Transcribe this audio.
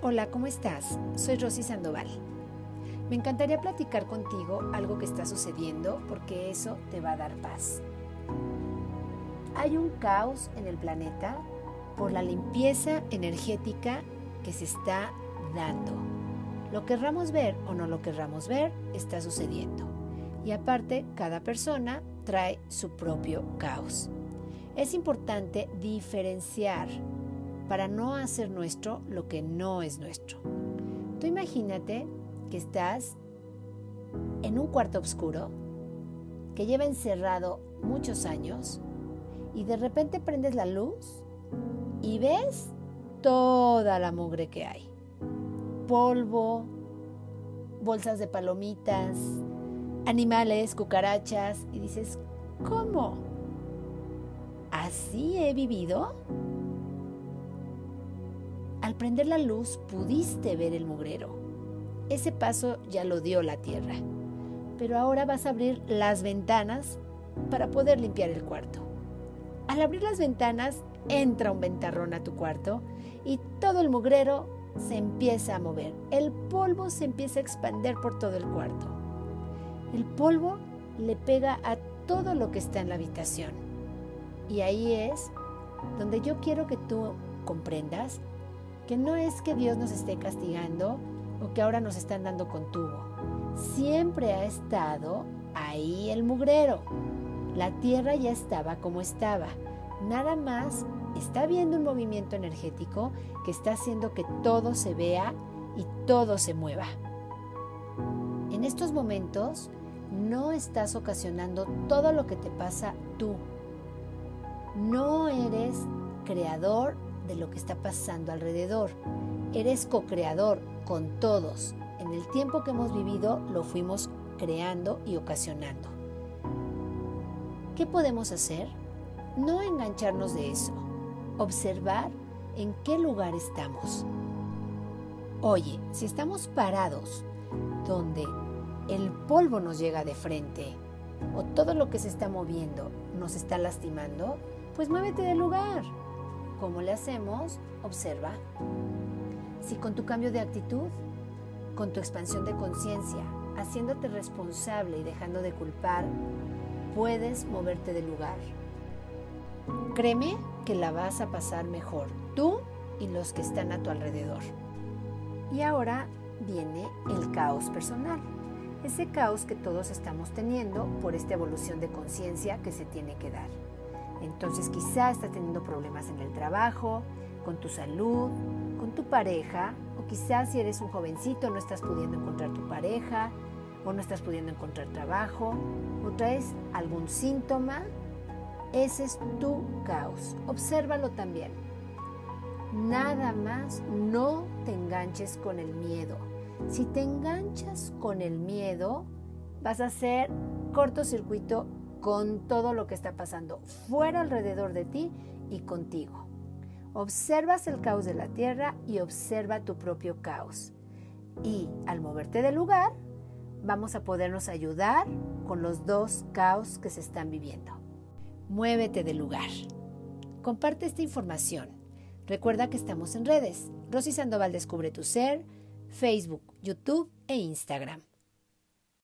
Hola, ¿cómo estás? Soy Rosy Sandoval. Me encantaría platicar contigo algo que está sucediendo porque eso te va a dar paz. Hay un caos en el planeta por la limpieza energética que se está dando. Lo querramos ver o no lo querramos ver, está sucediendo. Y aparte, cada persona trae su propio caos. Es importante diferenciar para no hacer nuestro lo que no es nuestro. Tú imagínate que estás en un cuarto oscuro que lleva encerrado muchos años y de repente prendes la luz y ves toda la mugre que hay. Polvo, bolsas de palomitas, animales, cucarachas y dices, ¿cómo? ¿Así he vivido? Al prender la luz pudiste ver el mugrero. Ese paso ya lo dio la tierra. Pero ahora vas a abrir las ventanas para poder limpiar el cuarto. Al abrir las ventanas entra un ventarrón a tu cuarto y todo el mugrero se empieza a mover. El polvo se empieza a expandir por todo el cuarto. El polvo le pega a todo lo que está en la habitación. Y ahí es donde yo quiero que tú comprendas que no es que Dios nos esté castigando o que ahora nos están dando con tubo. Siempre ha estado ahí el mugrero. La tierra ya estaba como estaba. Nada más está viendo un movimiento energético que está haciendo que todo se vea y todo se mueva. En estos momentos no estás ocasionando todo lo que te pasa tú. No eres creador de lo que está pasando alrededor. Eres co-creador con todos. En el tiempo que hemos vivido lo fuimos creando y ocasionando. ¿Qué podemos hacer? No engancharnos de eso. Observar en qué lugar estamos. Oye, si estamos parados donde el polvo nos llega de frente o todo lo que se está moviendo nos está lastimando, pues muévete del lugar. ¿Cómo le hacemos? Observa. Si con tu cambio de actitud, con tu expansión de conciencia, haciéndote responsable y dejando de culpar, puedes moverte del lugar. Créeme que la vas a pasar mejor, tú y los que están a tu alrededor. Y ahora viene el caos personal, ese caos que todos estamos teniendo por esta evolución de conciencia que se tiene que dar. Entonces quizá estás teniendo problemas en el trabajo, con tu salud, con tu pareja, o quizás si eres un jovencito no estás pudiendo encontrar tu pareja, o no estás pudiendo encontrar trabajo, o traes algún síntoma. Ese es tu caos. Obsérvalo también. Nada más no te enganches con el miedo. Si te enganchas con el miedo, vas a hacer cortocircuito con todo lo que está pasando fuera alrededor de ti y contigo. Observas el caos de la tierra y observa tu propio caos. Y al moverte del lugar, vamos a podernos ayudar con los dos caos que se están viviendo. Muévete del lugar. Comparte esta información. Recuerda que estamos en redes. Rosy Sandoval Descubre tu Ser, Facebook, YouTube e Instagram.